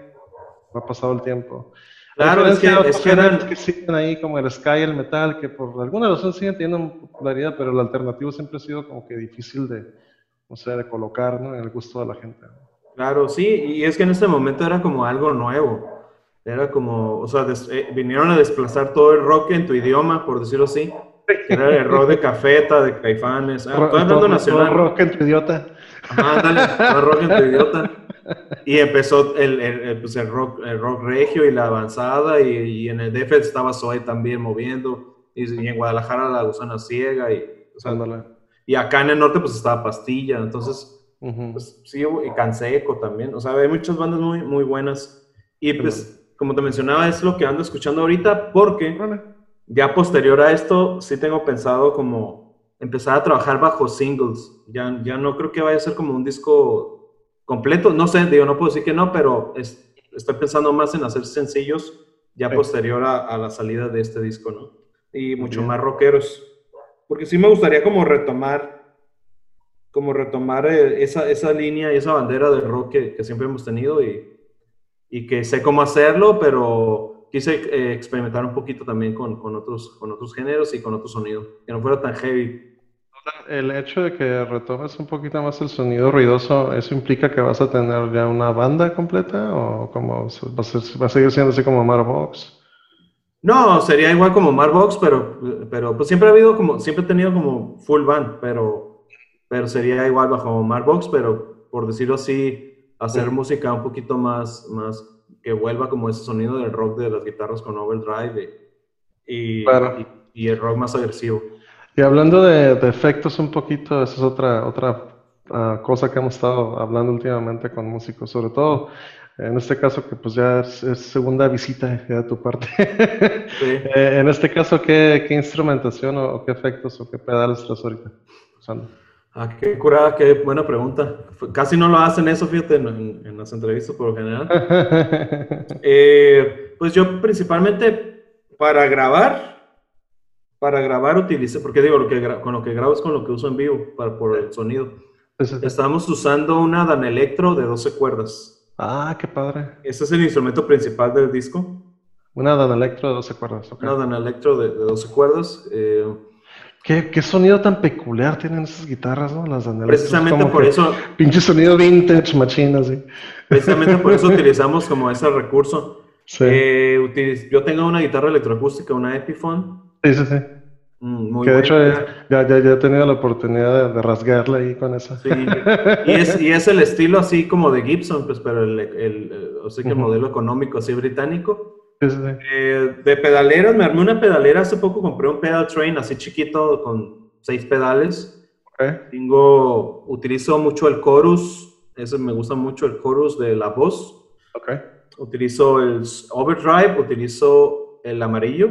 ha pasado el tiempo. Claro, es que, es que eran... que siguen ahí como el Sky, el Metal, que por alguna razón siguen teniendo popularidad, pero el alternativo siempre ha sido como que difícil de, no sé, de colocar, ¿no? En el gusto de la gente. Claro, sí, y es que en este momento era como algo nuevo. Era como, o sea, des, eh, vinieron a desplazar todo el rock en tu idioma, por decirlo así. Era el rock de Cafeta, de Caifanes. Ah, estoy hablando nacional. rock en tu idiota. Ajá, dale, rock en tu idiota. Y empezó el, el, pues el, rock, el rock regio y la avanzada, y, y en el DF estaba Zoe también moviendo, y, y, en Guadalajara la gusana ciega, y, o sea, y acá en el norte pues estaba Pastilla, entonces, uh -huh. pues sí, y Canseco también, o sea, hay muchas bandas muy, muy buenas, y pues, como te mencionaba, es lo que ando escuchando ahorita, porque vale. Ya posterior a esto, sí tengo pensado como empezar a trabajar bajo singles, ya, ya no creo que vaya a ser como un disco completo. No sé, digo, no puedo decir que no, pero es, estoy pensando más en hacer sencillos ya sí. posterior a, a, la salida de este disco, ¿no? Y mucho más rockeros. Porque sí me gustaría como retomar, como retomar eh, esa, esa línea y esa bandera de rock que, que siempre hemos tenido y, y, que sé cómo hacerlo, pero quise eh, experimentar un poquito también con, con, otros, con otros géneros y con otro sonido, que no fuera tan heavy. El hecho de que retomes un poquito más el sonido ruidoso, ¿eso implica que vas a tener ya una banda completa o como va a, seguir siendo así como Marbox? No, sería igual como Marbox, pero, pero pues siempre ha habido como, siempre he tenido como full band, pero, pero sería igual bajo Marbox, pero por decirlo así, hacer Sí. música un poquito más, más, que vuelva como ese sonido del rock de las guitarras con overdrive y, Claro. y- y el rock más agresivo. Y hablando de, de efectos un poquito, esa es otra, otra ah, cosa que hemos estado hablando últimamente con músicos, sobre todo en este caso que pues ya es, es segunda visita ya de tu parte. Sí. Eh, en este caso, ¿qué, qué instrumentación o, o qué efectos o qué pedales estás ahorita usando? Ah, qué curada, qué buena pregunta. Casi no lo hacen eso, fíjate, en, en- en las entrevistas por lo general. Eh, pues yo principalmente para grabar, para grabar utilicé, porque digo, lo que con lo que grabo es con lo que uso en vivo, para, por el sonido. Ese- Estamos usando una Dan Electro de 12 cuerdas. Ah, qué padre. Ese es el instrumento principal del disco. Una Dan Electro de 12 cuerdas. ok. Una Dan Electro de, de 12 cuerdas. eh, ¿Qué, qué sonido tan peculiar tienen esas guitarras, ¿no? Las precisamente por eso, Pinche sonido vintage, machina, así. precisamente por eso utilizamos como ese recurso. Sí. Eh, yo tengo una guitarra electroacústica, una Epiphone. sí, sí, sí. mm, muy que de hecho buena. ya, ya, ya he tenido la oportunidad de, de rasgarla ahí con esa. Sí, y es, y es el estilo así como de Gibson, pues, pero el, el, el- o sea que el Ujú. modelo económico así británico. Sí, sí, sí. Eh, de pedaleras, me armé una pedalera hace poco, compré un pedal train así chiquito con seis pedales. Tengo, utilizo mucho el chorus, ese me gusta mucho el chorus de la voz. Utilizo el overdrive, utilizo el amarillo,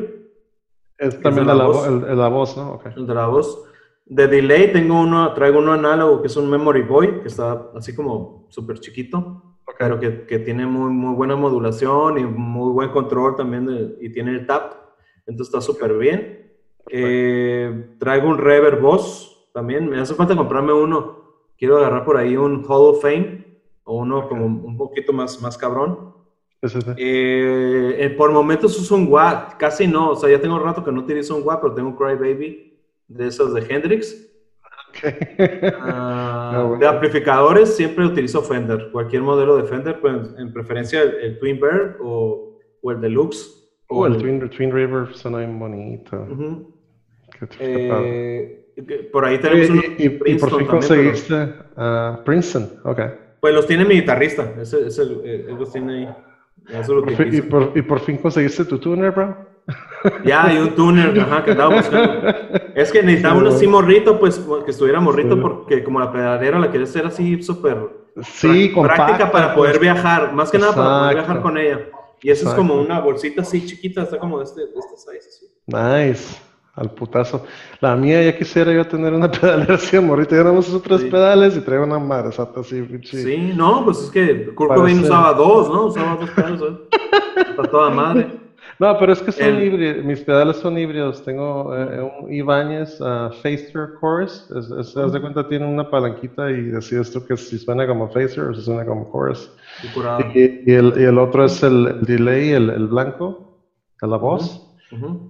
Es también la de la, voz? vo- el, el- la voz, ¿no? Ok. el de la voz. De delay tengo uno, traigo uno análogo que es un Memory Boy, que está así como súper chiquito. Pero que, que tiene muy, muy buena modulación y muy buen control también de- y tiene el tap, entonces está súper bien. Eh, traigo un Reverb Boss también, me hace falta comprarme uno, quiero agarrar por ahí un Hall of Fame o uno como un poquito más, más cabrón. Sí, sí, sí. Eh, eh, por momentos uso un wah, casi no, o sea, ya tengo rato que no utilizo un wah, pero tengo un Cry Baby de esos de Hendrix. Ok. Ah, Ah, bueno. De amplificadores siempre utilizo Fender, cualquier modelo de Fender, pues en preferencia el, el Twin Bear o, o el Deluxe. Oh, o el Twin, Twin River suena bien bonito. Qué padre. Eh, por ahí tenemos uno y, y- y por Princeton fin también, pero- conseguiste a Princeton. Ok. Pues los tiene mi guitarrista, ese, ese, eh, él los tiene ahí. Por fin- y, por, y por fin conseguiste tu tuner, bro. Ya, hay un tuner, ajá, que andaba buscando. Es que necesitaba Sí, uno bueno. así morrito, pues que estuviera morrito, Sí. porque como la pedalera la quería hacer así súper Sí, Prá- práctica para poder pues. viajar, más que nada para poder viajar con ella. Y eso es como una bolsita así chiquita, está como de este, de este size. así. Nice, al putazo. La mía ya quisiera yo tener una pedalera así de morrito. Ya más uso tres Sí. pedales y traigo una madresata así, pinche. Sí. no, pues es que Kurt Cobain usaba dos, ¿no? Usaba dos pedales, ¿eh? Está toda madre. No, pero es que son El- híbridos. Mis pedales son híbridos. Tengo eh, un Ibanez uh, Phaser Chorus. Es, es- haz de cuenta, tiene una palanquita y decides tú que si suena como Phaser o si suena como Chorus. Y, y el, y el otro es el, el delay, el, blanco de la voz.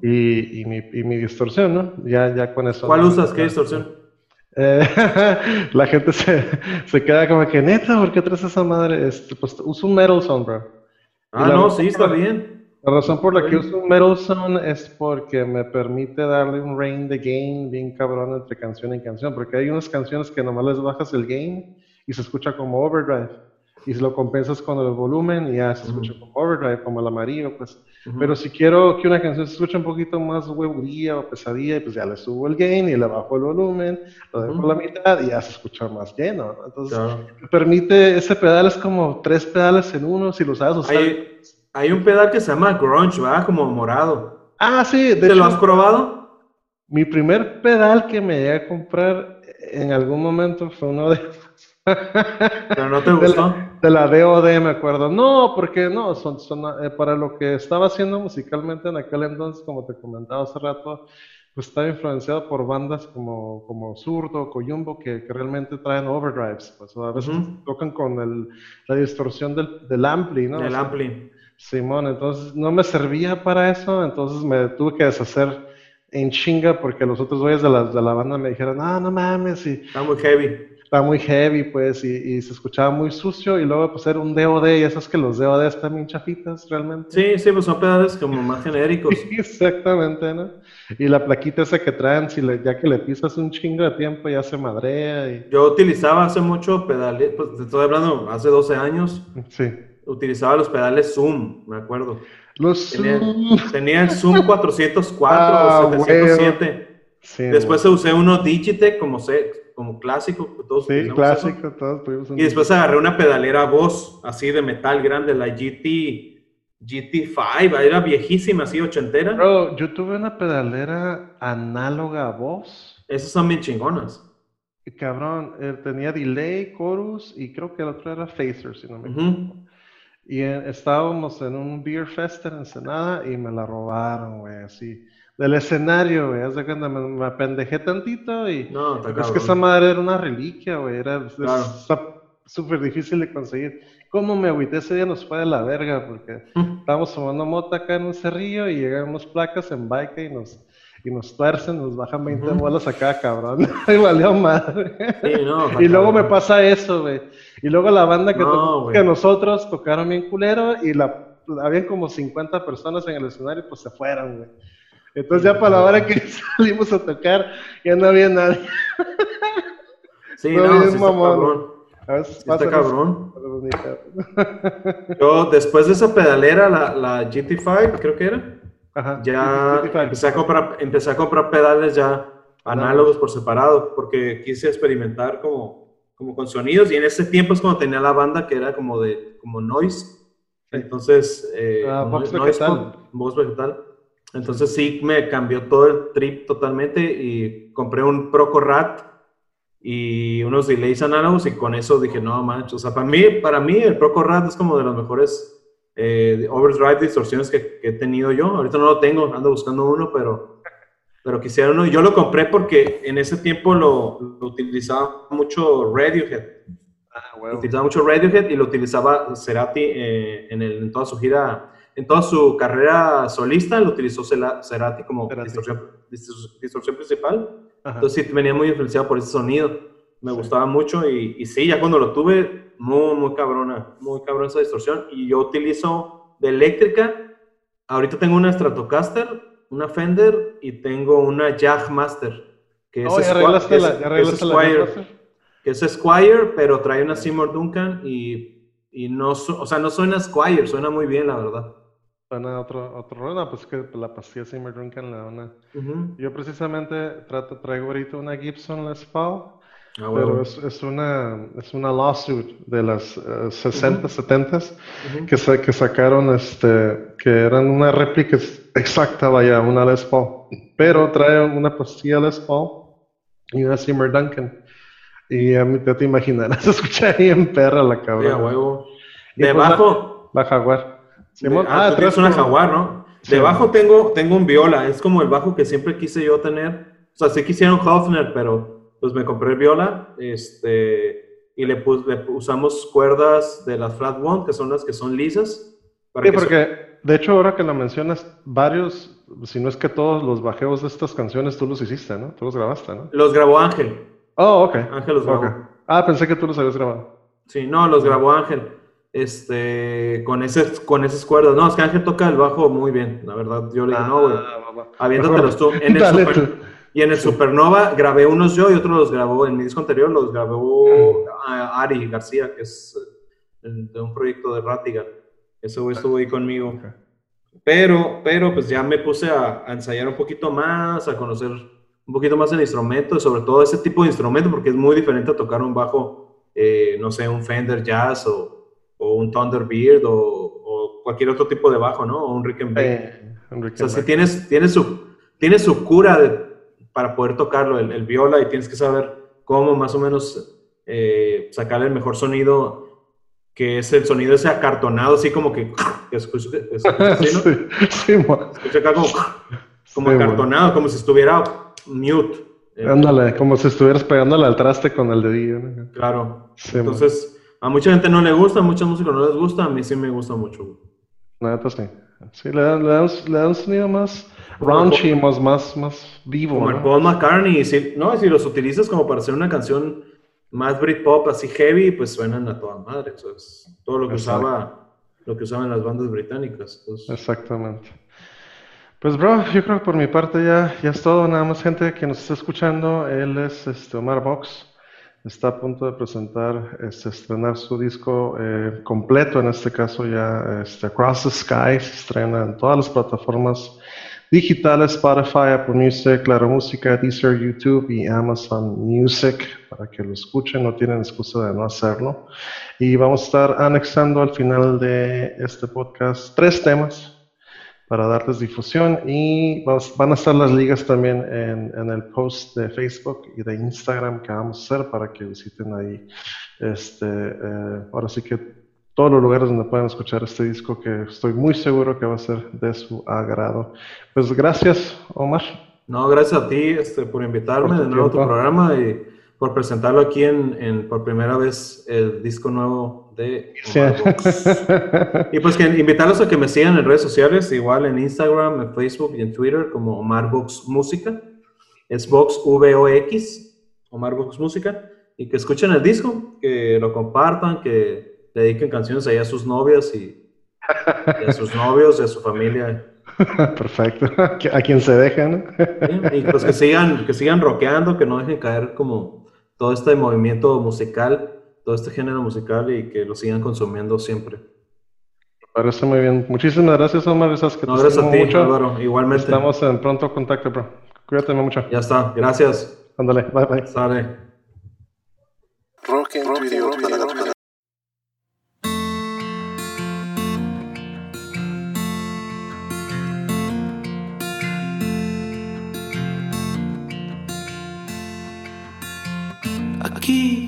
Y, y mi, y mi distorsión, ¿no? Ya, ya con eso. ¿Cuál ¿no? usas? ¿Qué distorsión? Eh, la gente se, se queda como que, neta, ¿por qué traes esa madre? Este, pues uso un Metal Zone, bro. Ah, no, sí, está bien. La razón por la que uso Metal Zone es porque me permite darle un range de gain bien cabrón entre canción y canción, porque hay unas canciones que nomás les bajas el gain y se escucha como overdrive, y si lo compensas con el volumen y ya se escucha como overdrive, como el amarillo, pues. Ujú. Pero si quiero que una canción se escuche un poquito más huevuría o pesadilla, pues ya le subo el gain y le bajo el volumen, lo dejo Ujú. a la mitad y ya se escucha más lleno, ¿no? Entonces, Claro. permite, ese pedal es como tres pedales en uno, si lo sabes usar. Hay, hay un pedal que se llama Grunge, ¿verdad? Como morado. Ah, sí, de ¿Te hecho, lo has probado? mi primer pedal que me llegué a comprar en algún momento fue uno de, Pero no te de gustó. la, de la DOD, me acuerdo. No, porque no, son, son, eh, para lo que estaba haciendo musicalmente en aquel entonces, como te comentaba hace rato, pues estaba influenciado por bandas como, como Zurdo, Coyumbo, que, que realmente traen overdrives. Pues, a veces tocan con el, la distorsión del, del ampli, ¿no? O El sea, ampli. Simón, entonces no me servía para eso, entonces me tuve que deshacer en chinga porque los otros güeyes de la, de la banda me dijeron, ah, no mames, y Está muy heavy. está muy heavy, pues, y, y se escuchaba muy sucio, y luego pues era un DOD, y esas que los DOD están bien chafitas realmente. Sí, sí, pues son pedales como más genéricos. Exactamente, ¿no? Y la plaquita esa que traen, si le- ya que le pisas un chingo de tiempo, ya se madrea, y Yo utilizaba hace mucho pedales, pues te estoy hablando hace 12 años, sí. Utilizaba los pedales Zoom, me acuerdo. Los... Tenía, tenía el Zoom 404 Ah, o 707. Sí, Después usé uno Digitech como, se- como clásico. Todos Sí, eso. clásico, todos. Y después agarré una pedalera Boss, así de metal grande, la GT, GT5, era viejísima, así ochentera. Bro, yo tuve una pedalera análoga a voz. Esas son bien chingonas. Cabrón, eh, tenía delay, chorus y creo que el otro era phaser, si no me equivoco. Ujú. Y eh, estábamos en un beer fest en Ensenada y me la robaron, güey, así. Del escenario, güey, haz de cuenta, me, me apendejé tantito y... No, está Es cabrón. que esa madre era una reliquia, güey, era Claro. súper difícil de conseguir. ¿Cómo me agüité ese día? Nos fue de la verga, porque estábamos tomando mota acá en un cerrillo y llegan unas placas en bike y nos, y nos tuercen, nos bajan 20 Ujú. bolas acá, cabrón. y valió madre. Sí, no, y luego me pasa eso, güey. Y luego la banda que, No, que nosotros tocaron bien culero y la, habían como 50 personas en el escenario, pues se fueron, güey. Entonces ya para la hora que salimos a tocar, ya no había nadie. Sí, no, bien sí está mamón. veces Sí está cabrón. Yo, después de esa pedalera, la, la GT5, creo que era, Ajá. ya 55. empecé a comprar, empecé a comprar pedales ya análogos por separado, porque quise experimentar como, como con sonidos, y en ese tiempo es cuando tenía la banda que era como de, como noise, entonces, eh, Ah, noise vegetal. con- voz vegetal, entonces sí me cambió todo el trip totalmente, y compré un Proco Rat, y unos delays análogos y con eso dije, no manches, o sea, para mí, para mí el Proco Rat es como de los mejores eh, overdrive distorsiones que, que he tenido yo. Ahorita no lo tengo, ando buscando uno, pero, pero quisiera uno. Yo lo compré porque en ese tiempo lo, lo utilizaba mucho Radiohead. Ah, huevo. Utilizaba mucho Radiohead y lo utilizaba Cerati eh, en, el- en toda su gira, en toda su carrera solista, lo utilizó Cerati como Cerati. distorsión, distor- distorsión principal. Ajá. Entonces sí, venía muy influenciado por ese sonido. Me Sí. gustaba mucho y, y sí, ya cuando lo tuve, muy, muy cabrona, muy cabrona esa distorsión. Y yo utilizo de eléctrica, ahorita tengo una Stratocaster, una Fender y tengo una Jagmaster. Que Oh, es ya arreglaste la, ya arreglaste la que es Squire, pero trae una Seymour Duncan y, y no, o sea, no suena Squire, suena muy bien, la verdad. Suena otro, otro rollo, no, pues que la pastilla Seymour Duncan la una. Ujú. Yo precisamente trato, traigo ahorita una Gibson Les Paul, Ah, pero huevo. es, es una, es una lawsuit de las eh, 60, 70 Ujú. que, sa- que sacaron, este, que eran una réplica exacta, vaya, una Les Paul, pero trae una pastilla Les Paul y una Seymour Duncan. Y a mí ya te imaginarás, se escucha ahí en perra la Sí, cabrón. huevo. Y pues Debajo, La Jaguar. Simón, ah, tú tienes una jaguar, ¿no? Sí. Debajo tengo, tengo un viola, es como el bajo que siempre quise yo tener. O sea, sí quisiera un Hofner, pero pues me compré el viola, este, y le, pus- le usamos cuerdas de las Flat One, que son las que son lisas. para Sí, que porque de hecho ahora que lo mencionas, varios, si no es que todos los bajeos de estas canciones tú los hiciste, ¿no? Tú los grabaste, ¿no? los grabó Ángel, Oh, ok. Ángel los grabó. Ah, pensé que tú los habías grabado. Sí, no, los grabó Ángel, este, con, ese, con esas cuerdas. No, es que Ángel toca el bajo muy bien, la verdad. Yo le no, güey, Ah, aviéntatelos tú. En el super-. Y en el Supernova grabé unos yo y otros los grabó. En mi disco anterior los grabó ah, Ari García, que es eh, de un proyecto de Ratigan. Ese güey estuvo ahí conmigo. Pero, pero pues ya me puse a, a ensayar un poquito más, a conocer un poquito más el instrumento, sobre todo ese tipo de instrumento, porque es muy diferente a tocar un bajo, eh, no sé, un Fender Jazz o, o un Thunderbird o, o cualquier otro tipo de bajo, ¿no? O un Rickenbacker. Eh, O sea, si tienes, tienes, su, tienes su cura de- para poder tocarlo, el, el viola, y tienes que saber cómo más o menos eh, sacarle el mejor sonido, que es el sonido ese acartonado, así como que, que escucha así, ¿no? sí, sí, acá como, como Sí, acartonado, como si estuviera mute. Eh, Ándale, como si estuvieras pegándole al traste con el dedillo, ¿no? Claro. Sí, Entonces, a mucha gente no le gusta, a muchos músicos no les gusta, a mí sí me gusta mucho. Neta sí. Sí, le dan, le dan, le dan un sonido más. Raunchy, más, más, más vivo. Como ¿no? el Paul McCartney. Y si, no, si los utilizas como para hacer una canción más Britpop, así heavy, pues suenan a toda madre. Eso es todo lo que Exacto. usaba, lo que usaban las bandas británicas. Entonces, Exactamente. Pues, bro, yo creo que por mi parte ya, ya es todo. Nada más gente que nos está escuchando. Él es este, Omar Vox. Está a punto de presentar, este, estrenar su disco eh, completo, en este caso ya este, Across the Sky. Se estrena en todas las plataformas digitales, Spotify, Apple Music, Claro Música, Deezer, YouTube y Amazon Music, para que lo escuchen, no tienen excusa de no hacerlo. Y vamos a estar anexando al final de este podcast tres temas para darles difusión y van a estar las ligas también en, en el post de Facebook y de Instagram que vamos a hacer para que visiten ahí. Este, eh, ahora sí que todos los lugares donde pueden escuchar este disco que estoy muy seguro que va a ser de su agrado. Pues gracias, Omar. no, gracias a ti este, por invitarme Por de nuevo a tu tiempo. programa y por presentarlo aquí en, en- por primera vez el disco nuevo de Sí. Omar Vox. Y pues que invitarlos a que me sigan en redes sociales, igual en Instagram, en Facebook y en Twitter como Omar Vox Música. Es Vox V-O-X, Omar Vox Música. Y que escuchen el disco, que lo compartan, que le dediquen canciones ahí a sus novias y, y a sus novios y a su familia. Perfecto. A quien se deja, ¿no? ¿sí? Y pues que sigan, que sigan rockeando, que no dejen caer como todo este movimiento musical, todo este género musical y que lo sigan consumiendo siempre. Parece muy bien. Muchísimas gracias, Omar. Esas que No, te gracias a ti, mucho. Álvaro. Igualmente. Estamos en pronto contacto, bro. Cuídate mucho. Ya está, gracias. Ándale, bye bye. Sale. Rock and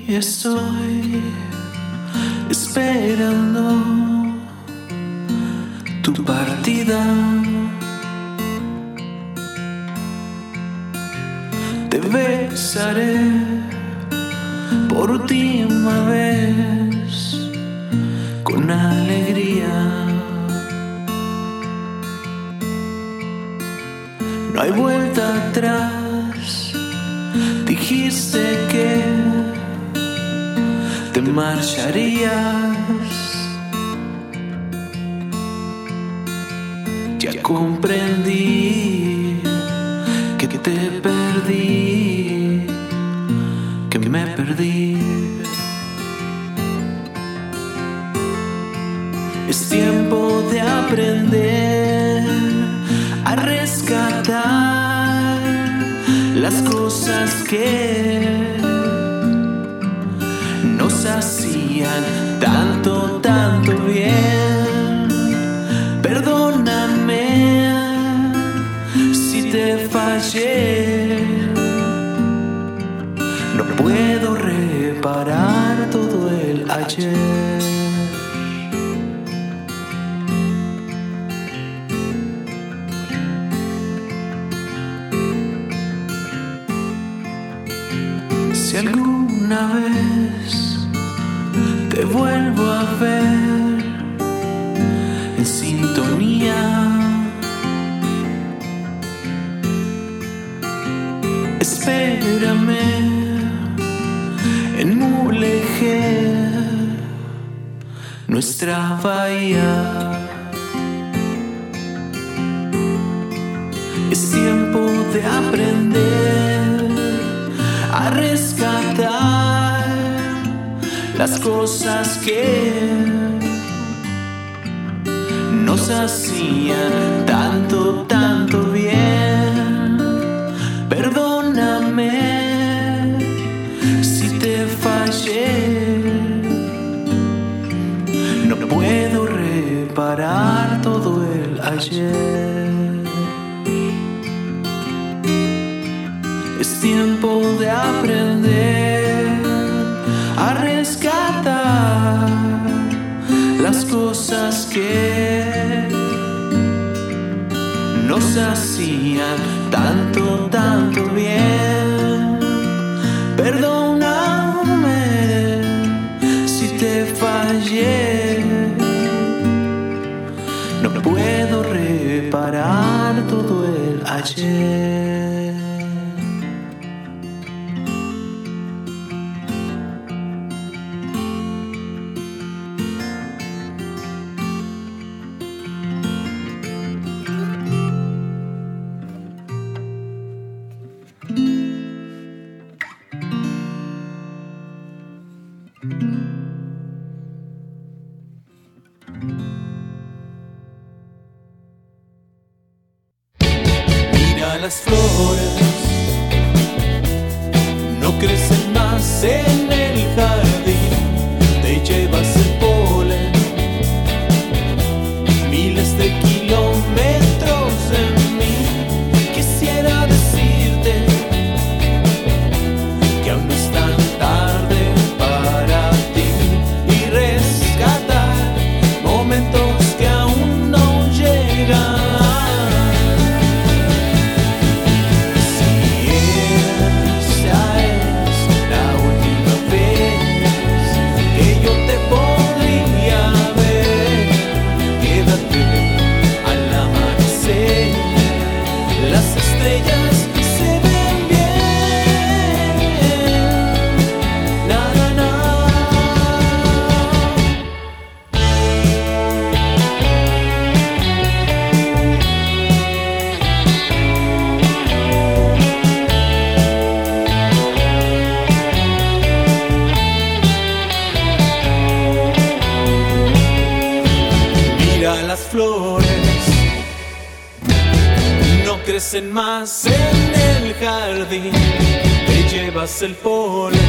Aquí estoy esperando tu partida. Te besaré por última vez con alegría. No hay vuelta atrás. Te marcharías. Ya comprendí que te perdí, que me perdí. Es tiempo de aprender a rescatar las cosas que tanto, tanto bien. Perdóname si te fallé. No puedo reparar todo el ayer. Si alguna vez vuelvo a ver en sintonía, espérame en Mulegé, nuestra bahía. Las cosas que nos hacían tanto, tanto bien. Perdóname si te fallé. No puedo reparar todo el ayer. Es tiempo de aprender cosas que nos hacían tanto, tanto bien. Perdóname si te fallé. No puedo reparar todo el ayer. Llevas el polen,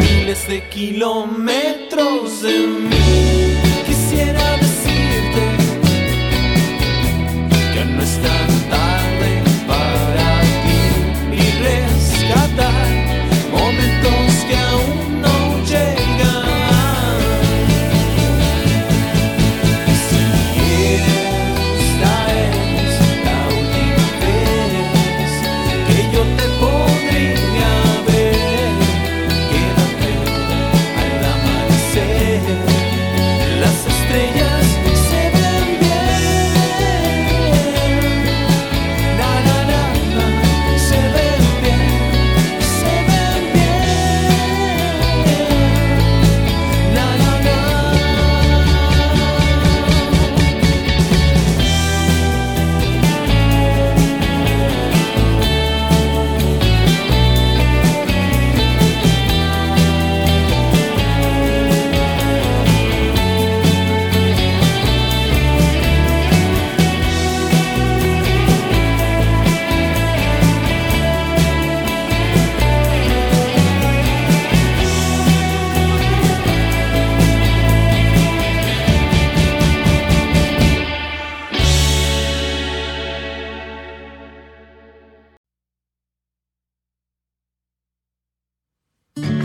miles de kilómetros de mí.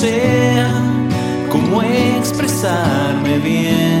sea cómo expresarme bien,